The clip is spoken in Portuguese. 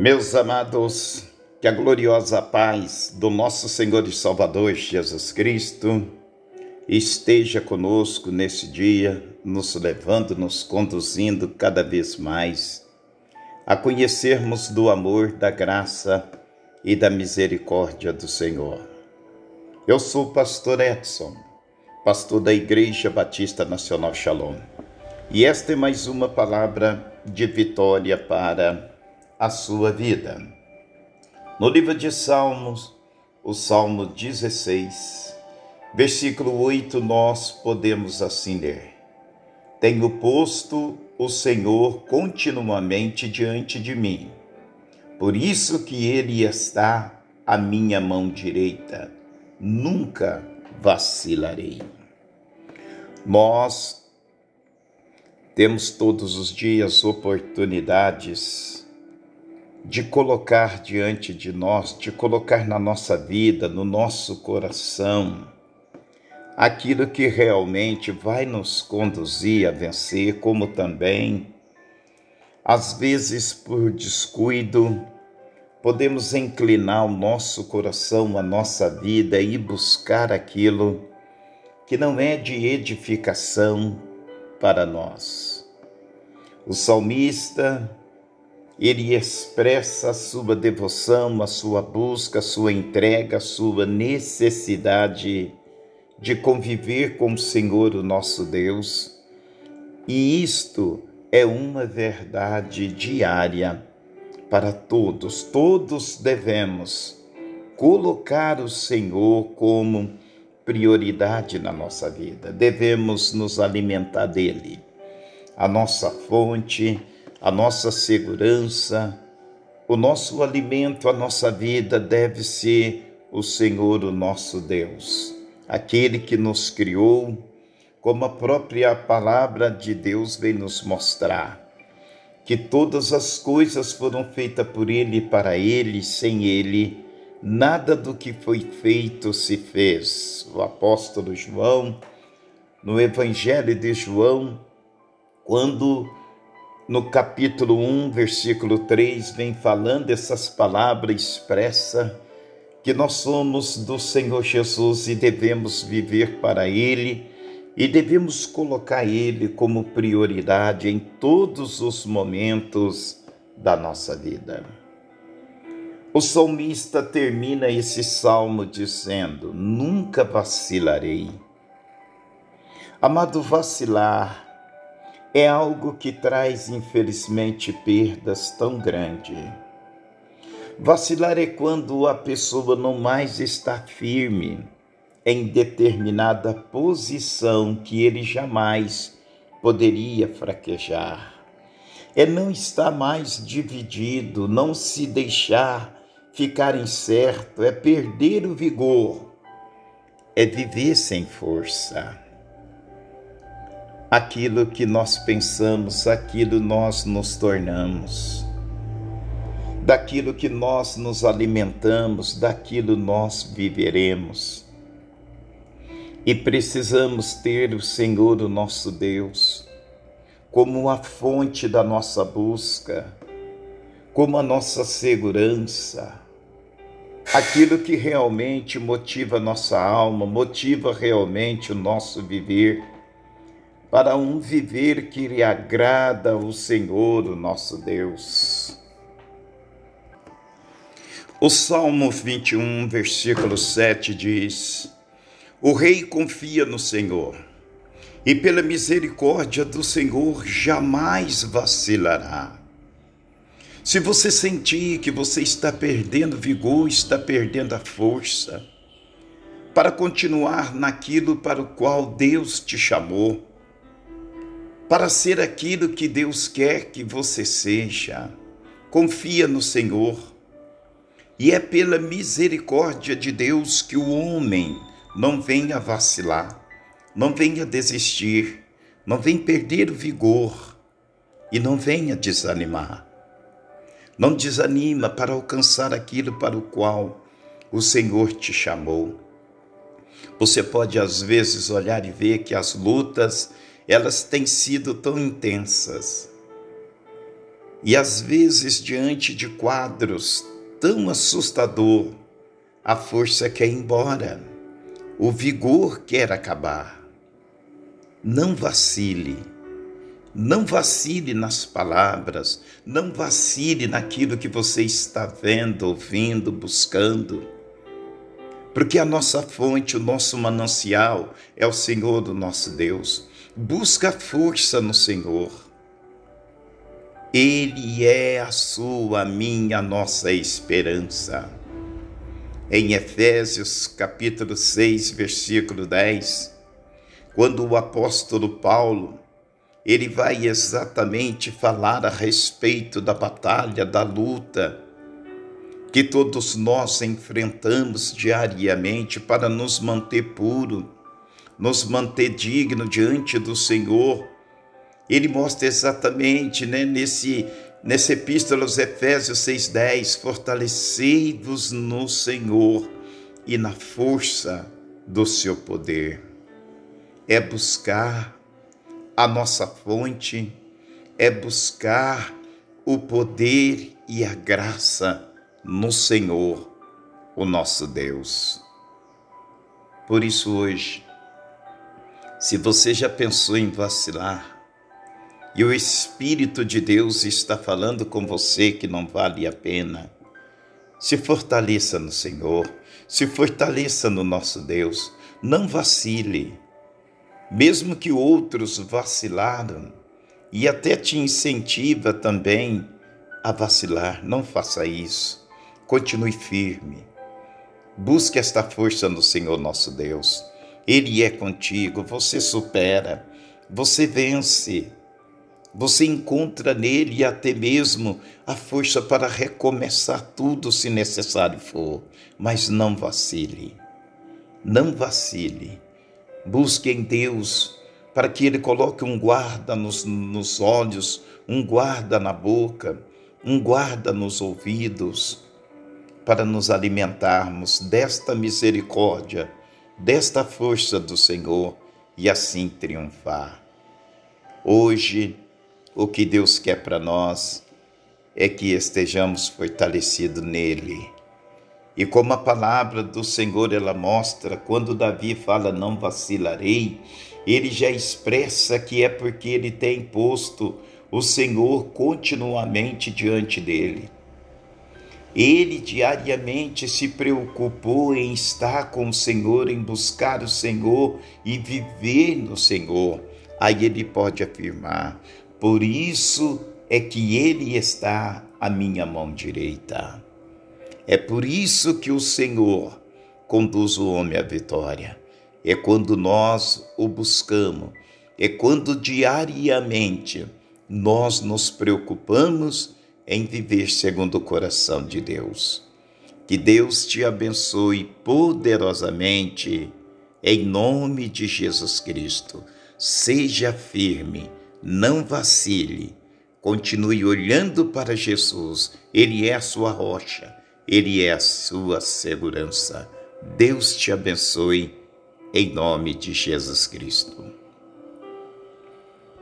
Meus amados, que a gloriosa paz do nosso Senhor e Salvador Jesus Cristo esteja conosco nesse dia, nos levando, nos conduzindo cada vez mais a conhecermos do amor, da graça e da misericórdia do Senhor. Eu sou o pastor Edson, pastor da Igreja Batista Nacional Shalom, e esta é mais uma palavra de vitória para a sua vida. No livro de Salmos, o Salmo 16, versículo 8, nós podemos assim ler: Tenho posto o Senhor continuamente diante de mim, por isso que Ele está à minha mão direita, nunca vacilarei. Nós temos todos os dias oportunidades de colocar diante de nós, de colocar na nossa vida, no nosso coração, aquilo que realmente vai nos conduzir a vencer, como também, às vezes por descuido, podemos inclinar o nosso coração, a nossa vida e buscar aquilo que não é de edificação para nós. O salmista, ele expressa a sua devoção, a sua busca, a sua entrega, a sua necessidade de conviver com o Senhor, o nosso Deus. E isto é uma verdade diária para todos. Todos devemos colocar o Senhor como prioridade na nossa vida. Devemos nos alimentar dele, a nossa fonte a nossa segurança, o nosso alimento, a nossa vida deve ser o Senhor, o nosso Deus, aquele que nos criou, como a própria palavra de Deus vem nos mostrar, que todas as coisas foram feitas por Ele para Ele, sem Ele, nada do que foi feito se fez. O apóstolo João, no Evangelho de João, quando no capítulo 1, versículo 3, vem falando essas palavras expressa que nós somos do Senhor Jesus e devemos viver para Ele e devemos colocar Ele como prioridade em todos os momentos da nossa vida. O salmista termina esse salmo dizendo: Nunca vacilarei. Amado, vacilar é algo que traz, infelizmente, perdas tão grandes. Vacilar é quando a pessoa não mais está firme em determinada posição que ele jamais poderia fraquejar. É não estar mais dividido, não se deixar ficar incerto, é perder o vigor, é viver sem força aquilo que nós pensamos, aquilo nós nos tornamos. Daquilo que nós nos alimentamos, daquilo nós viveremos. E precisamos ter o Senhor, o nosso Deus, como a fonte da nossa busca, como a nossa segurança, aquilo que realmente motiva a nossa alma, motiva realmente o nosso viver para um viver que lhe agrada o Senhor, o nosso Deus. O Salmo 21, versículo 7 diz: O rei confia no Senhor, e pela misericórdia do Senhor jamais vacilará. Se você sentir que você está perdendo vigor, está perdendo a força, para continuar naquilo para o qual Deus te chamou, para ser aquilo que Deus quer que você seja. Confia no Senhor. E é pela misericórdia de Deus que o homem não venha vacilar, não venha desistir, não venha perder o vigor e não venha desanimar. Não desanima para alcançar aquilo para o qual o Senhor te chamou. Você pode às vezes olhar e ver que as lutas elas têm sido tão intensas. E às vezes, diante de quadros tão assustador, a força quer ir embora, o vigor quer acabar. Não vacile, não vacile nas palavras, não vacile naquilo que você está vendo, ouvindo, buscando. Porque a nossa fonte, o nosso manancial é o Senhor do nosso Deus. Busca força no Senhor ele é a sua, a minha, a nossa esperança. Em Efésios capítulo 6, versículo 10, quando o apóstolo Paulo, ele vai exatamente falar a respeito da batalha, da luta que todos nós enfrentamos diariamente para nos manter puro, nos manter digno diante do Senhor ele mostra exatamente né, nesse, nessa epístola aos Efésios 6,10: Fortalecei-vos no Senhor e na força do seu poder. É buscar a nossa fonte, é buscar o poder e a graça no Senhor, o nosso Deus. Por isso, hoje, se você já pensou em vacilar, e o Espírito de Deus está falando com você que não vale a pena. Se fortaleça no Senhor, se fortaleça no nosso Deus, não vacile. Mesmo que outros vacilaram, e até te incentiva também a vacilar, não faça isso. Continue firme. Busque esta força no Senhor nosso Deus. Ele é contigo, você supera, você vence. Você encontra nele até mesmo a força para recomeçar tudo se necessário for, mas não vacile. Não vacile. Busque em Deus para que Ele coloque um guarda nos, nos olhos, um guarda na boca, um guarda nos ouvidos, para nos alimentarmos desta misericórdia, desta força do Senhor e assim triunfar. Hoje, o que Deus quer para nós é que estejamos fortalecidos nele. E como a palavra do Senhor ela mostra, quando Davi fala não vacilarei, ele já expressa que é porque ele tem posto o Senhor continuamente diante dele. Ele diariamente se preocupou em estar com o Senhor, em buscar o Senhor e viver no Senhor. Aí ele pode afirmar: por isso é que ele está à minha mão direita. É por isso que o Senhor conduz o homem à vitória. É quando nós o buscamos, é quando diariamente nós nos preocupamos em viver segundo o coração de Deus. Que Deus te abençoe poderosamente, em nome de Jesus Cristo. Seja firme não vacile, continue olhando para Jesus, Ele é a sua rocha, Ele é a sua segurança. Deus te abençoe, em nome de Jesus Cristo.